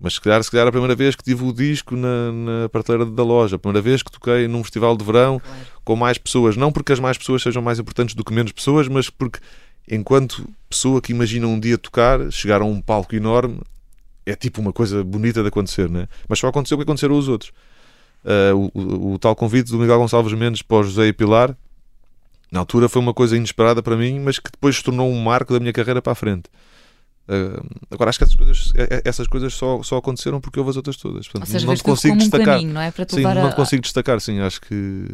Mas se calhar, se calhar a primeira vez que tive o disco na, na prateleira da loja, a primeira vez que toquei num festival de verão claro. com mais pessoas, não porque as mais pessoas sejam mais importantes do que menos pessoas, mas porque enquanto pessoa que imagina um dia tocar, chegar a um palco enorme, é tipo uma coisa bonita de acontecer, né? Mas só aconteceu o que aconteceram aos outros uh, o, o, tal convite do Miguel Gonçalves Mendes para o José e Pilar, na altura foi uma coisa inesperada para mim, mas que depois se tornou um marco da minha carreira para a frente. Uh, agora acho que essas coisas, eh, eh, essas coisas só, só aconteceram porque houve as outras todas. Portanto, seja, não te consigo destacar. Caminho, não é? Para sim, não te consigo destacar, sim. Acho que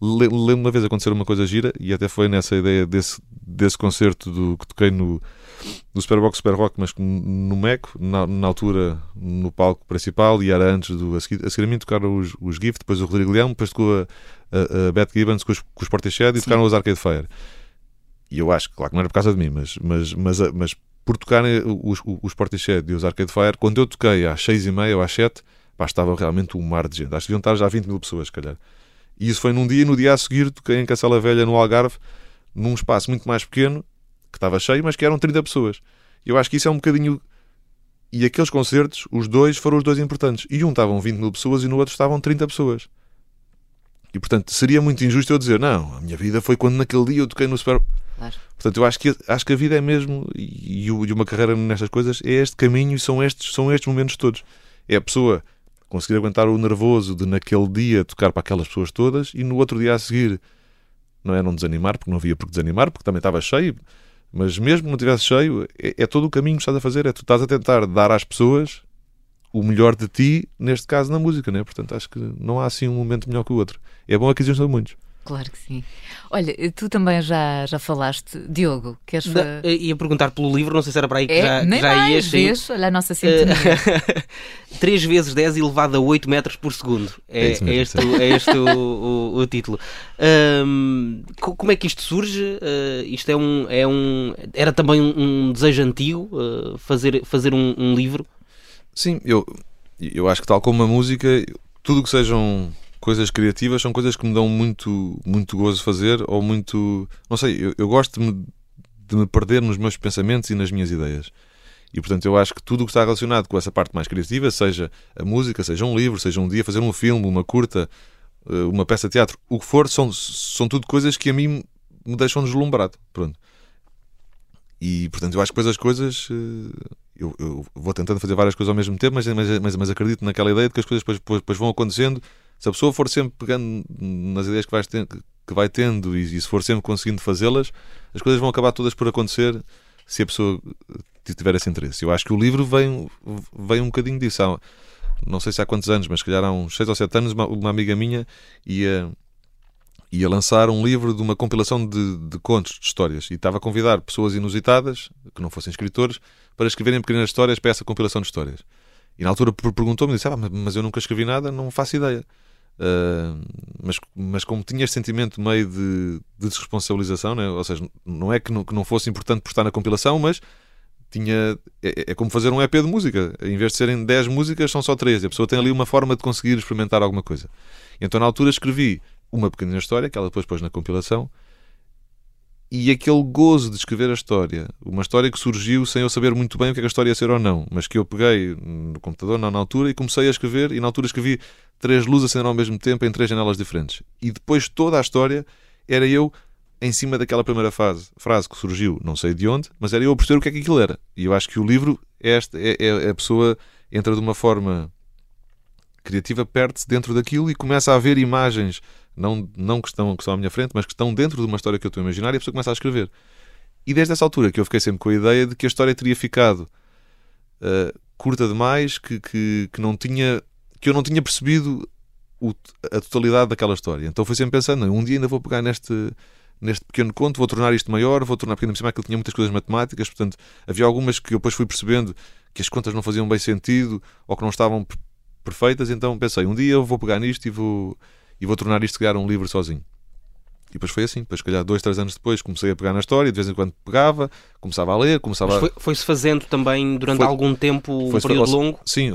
lembro uma vez acontecer uma coisa gira e até foi nessa ideia desse, desse concerto do, que toquei no, do Superbox Super Rock, mas no Meco, na, na, altura no palco principal, e era antes do. A seguir, a seguir a mim tocaram os, os Gift, depois o Rodrigo Leão, depois tocou a, a, a Beth Gibbons com os, com os Portishead e tocaram os Arcade Fire. E eu acho, claro que não era por causa de mim, mas, mas, mas, mas por tocarem os, os Portishead e os Arcade Fire, quando eu toquei às 6 e meia ou às 7, pá, estava realmente um mar de gente. Acho que deviam estar já 20 mil pessoas, se calhar. E isso foi num dia, e no dia a seguir toquei em Cacela Velha, no Algarve, num espaço muito mais pequeno, que estava cheio, mas que eram 30 pessoas. Eu acho que isso é um bocadinho. E aqueles concertos, os dois foram os dois importantes. E um estavam 20 mil pessoas e no outro estavam 30 pessoas. E portanto seria muito injusto eu dizer, não, a minha vida foi quando naquele dia eu toquei no Super. Claro. Portanto, eu acho que, acho que a vida é mesmo, e, e uma carreira nestas coisas, é este caminho e são estes, são estes momentos todos. É a pessoa conseguir aguentar o nervoso de naquele dia tocar para aquelas pessoas todas e no outro dia a seguir não é não desanimar, porque não havia por que desanimar, porque também estava cheio, mas mesmo que não estivesse cheio, é, é, todo o caminho que estás a fazer. É tu estás a tentar dar às pessoas o melhor de ti, neste caso na música, né? Portanto, acho que não há assim um momento melhor que o outro. É bom a aquisição de muitos. Claro que sim. Olha, tu também já, já falaste, Diogo, queres da, Ia perguntar pelo livro, não sei se era para aí que é, já, nem que já mais, ias. Vês? Olha a nossa sintonia. 3 vezes 10 elevado a 8 metros por segundo. É, é, é este, é este o, o, o título. Um, como é que isto surge? Uh, isto é um, é um. Era também um, um desejo antigo uh, fazer, fazer um, um livro? Sim, eu, eu acho que tal como a música, tudo que sejam coisas criativas são coisas que me dão muito, muito gozo fazer ou muito. Não sei, eu, eu gosto de me, de me perder nos meus pensamentos e nas minhas ideias. E portanto eu acho que tudo o que está relacionado com essa parte mais criativa, seja a música, seja um livro, seja um dia fazer um filme, uma curta, eh, uma peça de teatro, o que for, são, são tudo coisas que a mim me deixam deslumbrado. Pronto. E portanto eu acho que depois as coisas. Eh, eu, eu, vou tentando fazer várias coisas ao mesmo tempo, mas, mas, mas, acredito naquela ideia de que as coisas depois, depois, depois vão acontecendo se a pessoa for sempre pegando nas ideias que, vais ter, que vai tendo e, e se for sempre conseguindo fazê-las, as coisas vão acabar todas por acontecer se a pessoa tiver esse interesse. Eu acho que o livro vem, vem um bocadinho disso. Há, não sei se há quantos anos, mas se calhar há uns 6 ou 7 anos, uma, uma amiga minha ia, ia lançar um livro de uma compilação de, de, contos, de histórias, e estava a convidar pessoas inusitadas, que não fossem escritores, para escreverem pequenas histórias para essa compilação de histórias. E na altura perguntou-me, disse, ah, mas eu nunca escrevi nada, não faço ideia. Uh, mas, mas como tinha este sentimento meio de, de desresponsabilização, né? ou seja, não é que não, que não fosse importante por estar na compilação, mas tinha é, é, como fazer um EP de música. Em vez de serem 10 músicas, são só 3. A pessoa tem ali uma forma de conseguir experimentar alguma coisa. Então, na altura, escrevi uma pequena história, que ela depois pôs na compilação, e aquele gozo de escrever a história, uma história que surgiu sem eu saber muito bem o que, é que a história ia ser ou não, mas que eu peguei no computador na, na altura e comecei a escrever, e na altura escrevi três luzes acendendo ao mesmo tempo em três janelas diferentes. E depois toda a história era eu em cima daquela primeira fase, frase que surgiu, não sei de onde, mas era eu a perceber o que é que aquilo era. E eu acho que o livro é, esta, é, é a pessoa entra de uma forma criativa, perde-se dentro daquilo e começa a ver imagens não, não que, estão, que estão à minha frente, mas que estão dentro de uma história que eu estou a imaginar e a pessoa começa a escrever. E desde essa altura que eu fiquei sempre com a ideia de que a história teria ficado uh, curta demais, que, que, que, não tinha, que eu não tinha percebido o, a totalidade daquela história. Então fui sempre pensando, um dia ainda vou pegar neste, neste pequeno conto, vou tornar isto maior, vou tornar pequeno por cima, aquilo tinha muitas coisas matemáticas, portanto havia algumas que eu depois fui percebendo que as contas não faziam bem sentido ou que não estavam perfeitas, então pensei, um dia eu vou pegar nisto e vou e vou tornar isto, se calhar, um livro sozinho. E depois foi assim. Depois, se calhar, dois, três anos depois, comecei a pegar na história, de vez em quando pegava, começava a ler, começava Mas foi, foi-se fazendo também durante foi, algum tempo, um período longo? Sim,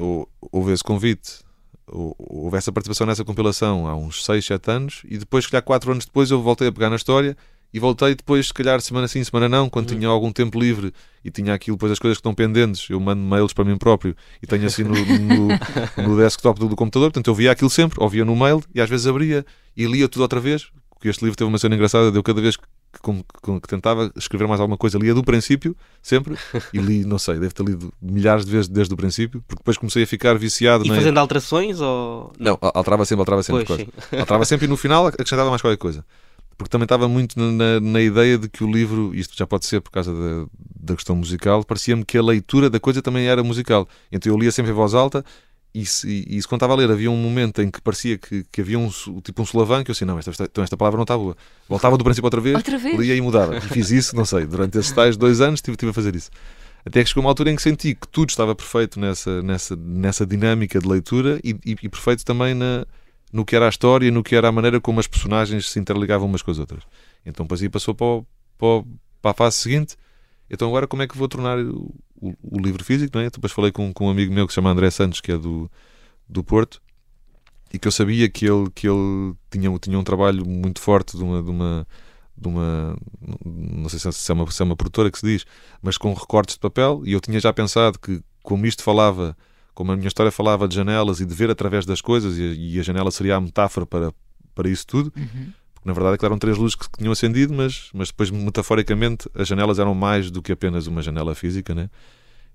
houve esse convite, houve essa participação nessa compilação há uns 6, 7 anos, e depois, se calhar, 4 anos depois, eu voltei a pegar na história e voltei depois, se calhar, semana sim, semana não, quando uhum. tinha algum tempo livre e tinha aquilo, depois as coisas que estão pendentes, eu mando mails para mim próprio e tenho assim no, no, no desktop do, do, computador, portanto eu via aquilo sempre, ouvia no mail e às vezes abria e lia tudo outra vez, porque este livro teve uma cena engraçada, deu cada vez que, que, que, tentava escrever mais alguma coisa, lia do princípio, sempre, e li, não sei, deve ter lido milhares de vezes desde o princípio, porque depois comecei a ficar viciado. E na... fazendo alterações ou. Não, alterava sempre, alterava sempre. Pois, alterava sempre e no final acrescentava mais qualquer coisa porque também estava muito na, na, ideia de que o livro, isto já pode ser por causa da, da questão musical, parecia-me que a leitura da coisa também era musical. Então eu lia sempre em voz alta e se, e, se quando estava a ler havia um momento em que parecia que, que havia um tipo um solavanco, eu assim, não, esta, esta, então esta palavra não está boa. Voltava do princípio outra vez, outra vez? lia e mudava. E fiz isso, não sei, durante esses tais dois anos estive, estive a fazer isso. Até que chegou uma altura em que senti que tudo estava perfeito nessa, nessa, nessa dinâmica de leitura e, e, e perfeito também na, no que era a história, no que era a maneira como as personagens se interligavam umas com as outras. Então aí passou para, o, para, para, a fase seguinte. Então agora como é que vou tornar o, o, livro físico? Não é? Depois falei com, com um amigo meu que se chama André Santos, que é do, do Porto, e que eu sabia que ele, que ele tinha, tinha um trabalho muito forte de uma, de uma, de uma não sei se é, uma, se é uma produtora que se diz, mas com recortes de papel, e eu tinha já pensado que como isto falava como a minha história falava de janelas e de ver através das coisas, e, a janela seria a metáfora para, para isso tudo, uhum. porque na verdade eram três luzes que tinham acendido, mas, mas depois, metaforicamente, as janelas eram mais do que apenas uma janela física, né?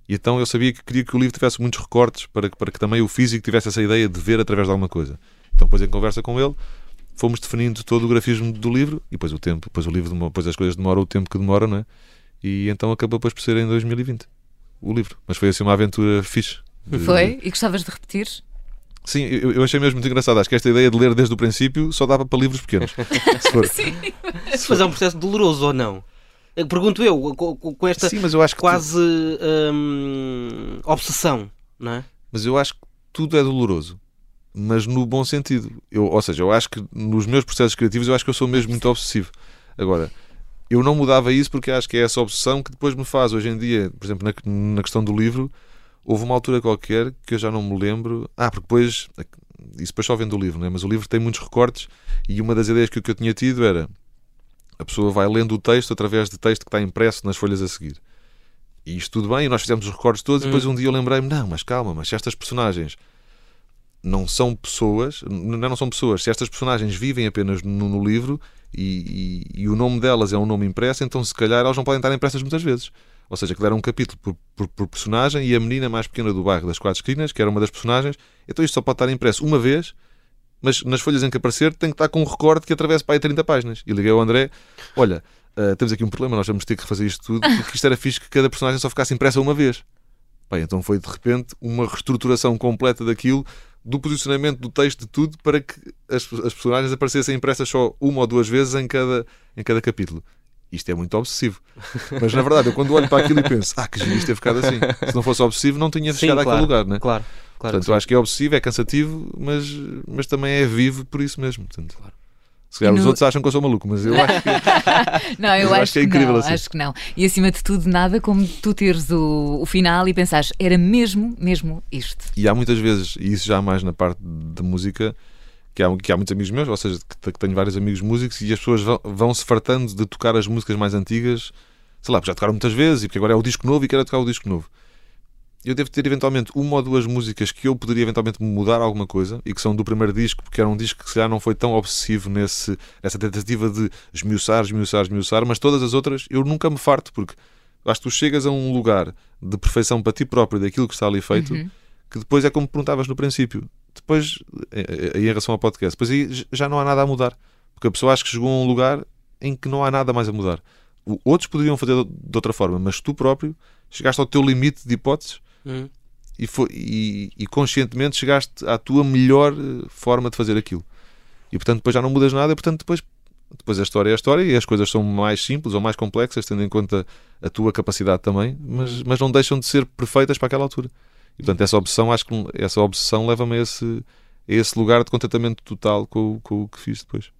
E então eu sabia que queria que o livro tivesse muitos recortes para que, para que também o físico tivesse essa ideia de ver através de alguma coisa. Então, depois, em conversa com ele, fomos definindo todo o grafismo do livro e depois o tempo, depois o livro, depois as coisas demoram o tempo que demoram, não é? E então acabou depois por ser em 2020 o livro. Mas foi assim uma aventura fixe. Foi? E gostavas de repetir? Sim, eu, eu achei mesmo muito engraçado. Acho que esta ideia de ler desde o princípio só dava para livros pequenos. Se for. Sim. Mas é um processo doloroso ou não? Pergunto eu, com, esta Sim, mas eu acho que tu- quase hum, obsessão, não é? Mas eu acho que tudo é doloroso. Mas no bom sentido. Eu, ou seja, eu acho que nos meus processos criativos eu acho que eu sou mesmo muito obsessivo. Agora, eu não mudava isso porque acho que é essa obsessão que depois me faz hoje em dia, por exemplo, na, na questão do livro, houve uma altura qualquer que eu já não me lembro. Ah, porque depois. Isso depois só vendo o livro, né? mas o livro tem muitos recortes e uma das ideias que, eu- tinha tido era a pessoa vai lendo o texto através de texto que está impresso nas folhas a seguir. E isto tudo bem, e nós fizemos os recortes todos, e depois um dia eu lembrei-me, não, mas calma, mas se estas personagens não são pessoas, n- não são pessoas, se estas personagens vivem apenas no, no livro e, e- e o nome delas é um nome impresso, então se calhar elas não podem estar impressas muitas vezes. Ou seja, que deram um capítulo por, por- por personagem e a menina mais pequena do bairro das quatro esquinas, que era uma das personagens, então isto só pode estar impresso uma vez, mas nas folhas em que aparecer tem que estar com um recorte que atravessa para aí 30 páginas. E liguei ao André, olha, ah, temos aqui um problema, nós vamos ter que refazer isto tudo, porque isto era fixe que cada personagem só ficasse impressa uma vez. Bem, então foi de repente uma reestruturação completa daquilo, do posicionamento do texto, de tudo, para que as, as personagens aparecessem impressas só uma ou duas vezes em cada, em cada capítulo. Isto é muito obsessivo. Mas na verdade, eu quando olho para aquilo e penso, ah, que giro isto ter ficado assim. Se não fosse obsessivo, não tinha Sim, chegado claro, àquele lugar, né? Claro, claro. Portanto, eu acho que é obsessivo, é cansativo, mas, mas também é vivo por isso mesmo. Portanto, Se calhar E os no- outros acham que eu sou maluco, mas eu acho que Não, eu, Eu acho, acho que é incrível não, assim. acho que não. E acima de tudo, nada como tu teres o, o final e pensares, era mesmo, mesmo isto. E há muitas vezes, e isso já mais na parte de música, que há, que há muitos amigos meus, ou seja, que, que tenho vários amigos músicos, e as pessoas vão, vão se fartando de tocar as músicas mais antigas, sei lá, porque já tocaram muitas vezes, e porque agora é o disco novo e quero tocar o disco novo. Eu devo ter eventualmente uma ou duas músicas que eu poderia eventualmente mudar alguma coisa e que são do primeiro disco, porque era um disco que se calhar não foi tão obsessivo nesse, nessa tentativa de esmiuçar, esmiuçar, esmiuçar, mas todas as outras eu nunca me farto, porque acho que tu chegas a um lugar de perfeição para ti próprio daquilo que está ali feito, Uhum. Que depois é como perguntavas no princípio. Depois, eh, aí em relação ao podcast, depois aí já não há nada a mudar. Porque a pessoa acha que chegou a um lugar em que não há nada mais a mudar. Outros poderiam fazer de de outra forma, mas tu próprio chegaste ao teu limite de hipóteses Hum. e, foi, e, e conscientemente chegaste à tua melhor eh, forma de fazer aquilo. E portanto depois já não mudas nada, e portanto depois, depois a história é a história e as coisas são mais simples ou mais complexas, tendo em conta a tua capacidade também, mas, mas não deixam de ser perfeitas para aquela altura. E portanto essa obsessão, acho que essa obsessão leva-me a esse, a esse lugar de contentamento total com, o- com o que fiz depois.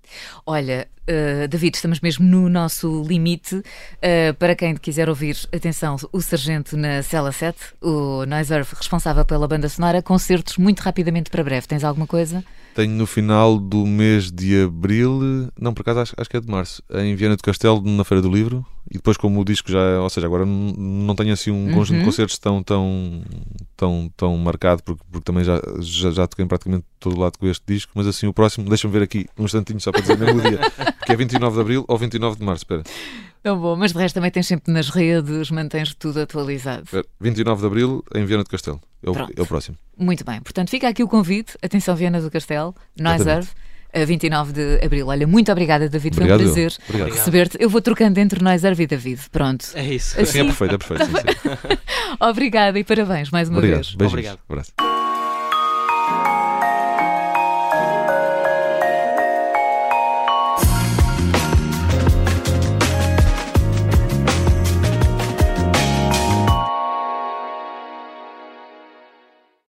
Olha, eh, David, estamos mesmo no nosso limite. Eh, para quem quiser ouvir, atenção, o Sargento na Cela 7, o Noiserve, responsável pela banda sonora, concertos muito rapidamente para breve. Tens alguma coisa? Tenho no final do mês de abril, não, por acaso acho, acho que é de março, em Viana do Castelo, na Feira do Livro. E depois, como o disco já, ou seja, agora não tenho assim um conjunto Uhum. de concertos tão, tão, tão, tão marcado, porque, porque também já, já, já toquei praticamente todo lado com este disco. Mas assim, o próximo, deixa-me ver aqui um instantinho só para dizer mesmo o dia, porque é 29 de abril ou 29 de março. Espera, Tão bom, mas de resto também tens sempre nas redes, mantens tudo atualizado. espera. 29 de abril em Viana do Castelo. É o, é o próximo. Muito bem, portanto fica aqui o convite. Atenção, Viana do Castelo, Noiserve, a 29 de abril. Olha, muito obrigada, David, Obrigado. foi um prazer receber-te. Eu vou trocando entre Noiserve e David. Pronto. É isso. Assim- Sim, é perfeito, é perfeito. Sim, sim. Obrigada e parabéns mais uma Obrigado. vez. Beijinhos. Obrigado. Abraço.